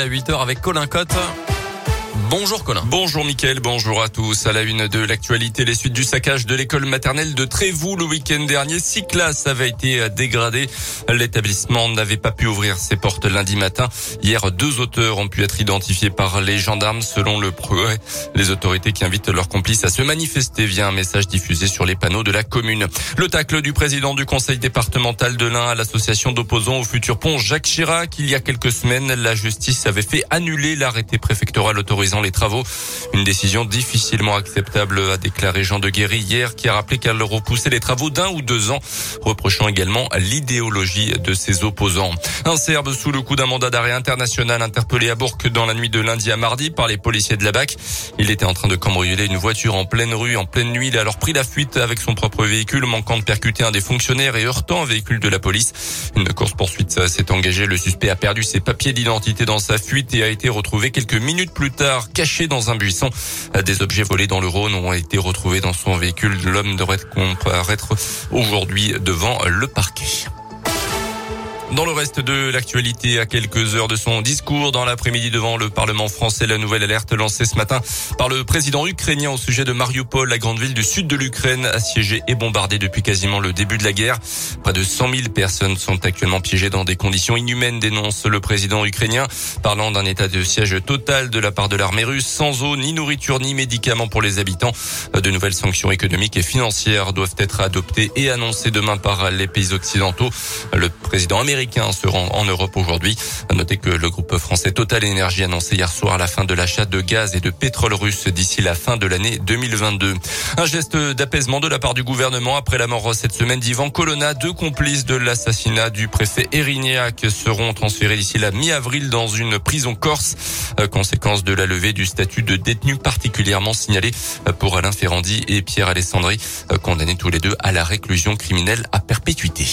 À 8h avec Colin Cotte. Bonjour Colin. Bonjour Mickaël, bonjour à tous. À la une de l'actualité, les suites du saccage de l'école maternelle de Trévoux le week-end dernier. Six classes avaient été dégradées. L'établissement n'avait pas pu ouvrir ses portes lundi matin. Hier, deux auteurs ont pu être identifiés par les gendarmes selon le progrès. Les autorités qui invitent leurs complices à se manifester via un message diffusé sur les panneaux de la commune. Le tacle du président du conseil départemental de l'Ain à l'association d'opposants au futur pont Jacques Chirac. Il y a quelques semaines, la justice avait fait annuler l'arrêté préfectoral autorisant les travaux. Une décision difficilement acceptable, a déclaré Jean de Guéry hier, qui a rappelé qu'elle repoussait les travaux d'un ou deux ans, reprochant également l'idéologie de ses opposants. Un Serbe sous le coup d'un mandat d'arrêt international interpellé à Bourg dans la nuit de lundi à mardi par les policiers de la BAC. Il était en train de cambrioler une voiture en pleine rue, en pleine nuit. Il a alors pris la fuite avec son propre véhicule, manquant de percuter un des fonctionnaires et heurtant un véhicule de la police. Une course poursuite s'est engagée. Le suspect a perdu ses papiers d'identité dans sa fuite et a été retrouvé quelques minutes plus tard caché dans un buisson. Des objets volés dans le Rhône ont été retrouvés dans son véhicule. L'homme devrait comparaître aujourd'hui devant le parquet. Dans le reste de l'actualité, à quelques heures de son discours dans l'après-midi devant le Parlement français, la nouvelle alerte lancée ce matin par le président ukrainien au sujet de Mariupol, la grande ville du sud de l'Ukraine, assiégée et bombardée depuis quasiment le début de la guerre. Près de 100 000 personnes sont actuellement piégées dans des conditions inhumaines, dénonce le président ukrainien, parlant d'un état de siège total de la part de l'armée russe, sans eau, ni nourriture, ni médicaments pour les habitants. De nouvelles sanctions économiques et financières doivent être adoptées et annoncées demain par les pays occidentaux. Le président américain se en Europe aujourd'hui. À que le groupe français Total Energy annoncé hier soir la fin de l'achat de gaz et de pétrole russe d'ici la fin de l'année 2022. Un geste d'apaisement de la part du gouvernement après la mort cette semaine d'Ivan Colonna. Deux complices de l'assassinat du préfet Erignac seront transférés d'ici la mi-avril dans une prison corse. Euh, conséquence de la levée du statut de détenu particulièrement signalé pour Alain Ferrandi et Pierre Alessandri, euh, condamnés tous les deux à la réclusion criminelle à perpétuité.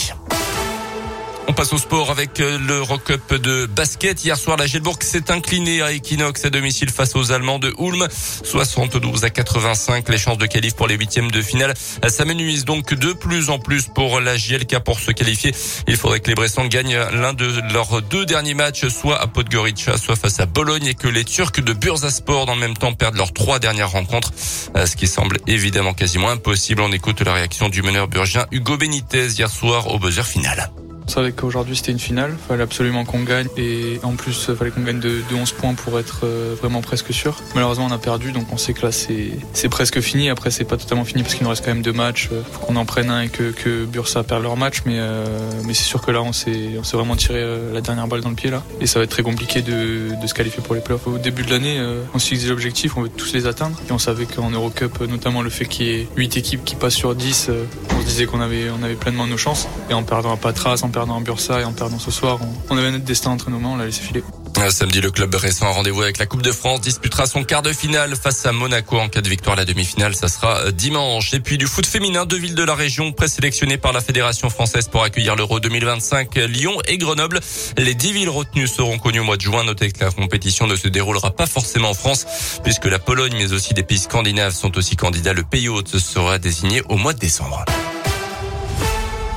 On passe au sport avec euh, le Rock Cup de basket. Hier soir, la Gelbourg s'est inclinée à Equinox à domicile face aux Allemands de Ulm. 72 à 85. Les chances de qualif pour les huitièmes de finale s'amenuisent donc de plus en plus pour la GLK pour se qualifier. Il faudrait que les Bressans gagnent l'un de leurs deux derniers matchs, soit à Podgorica, soit face à Bologne et que les Turcs de Bursaspor dans le même temps perdent leurs trois dernières rencontres. Euh, ce qui semble évidemment quasiment impossible. On écoute la réaction du meneur burgien Hugo Benitez hier soir au buzzer final. On savait qu'aujourd'hui c'était une finale, fallait absolument qu'on gagne et en plus fallait qu'on gagne de, 11 points pour être euh, vraiment presque sûr. Malheureusement on a perdu donc on sait que là c'est presque fini. Après c'est pas totalement fini parce qu'il nous reste quand même deux matchs. Euh, faut qu'on en prenne un et que, que Bursa perd leur match mais, euh, mais c'est sûr que là on s'est vraiment tiré la dernière balle dans le pied là et ça va être très compliqué de, de se qualifier pour les playoffs. Au début de l'année on s'est fixé l'objectif, on veut tous les atteindre et on savait qu'en Eurocup notamment le fait qu'il y ait 8 équipes qui passent sur 10 on se disait qu'on avait, on avait pleinement nos chances et en perdant à Patras, en perdant en Bursa et en perdant ce soir, on, avait notre destin entre nos mains, on l'a laissé filer. Samedi, le club récent a rendez-vous avec la Coupe de France, disputera son quart de finale face à Monaco en cas de victoire. La demi-finale, ça sera euh, dimanche. Et puis du foot féminin, deux villes de la région présélectionnées par la Fédération française pour accueillir l'Euro 2025, Lyon et Grenoble. Les dix villes retenues seront connues au mois de juin. Notez que la compétition ne se déroulera pas forcément en France, puisque la Pologne, mais aussi des pays scandinaves sont aussi candidats. Le pays hôte sera désigné au mois de décembre.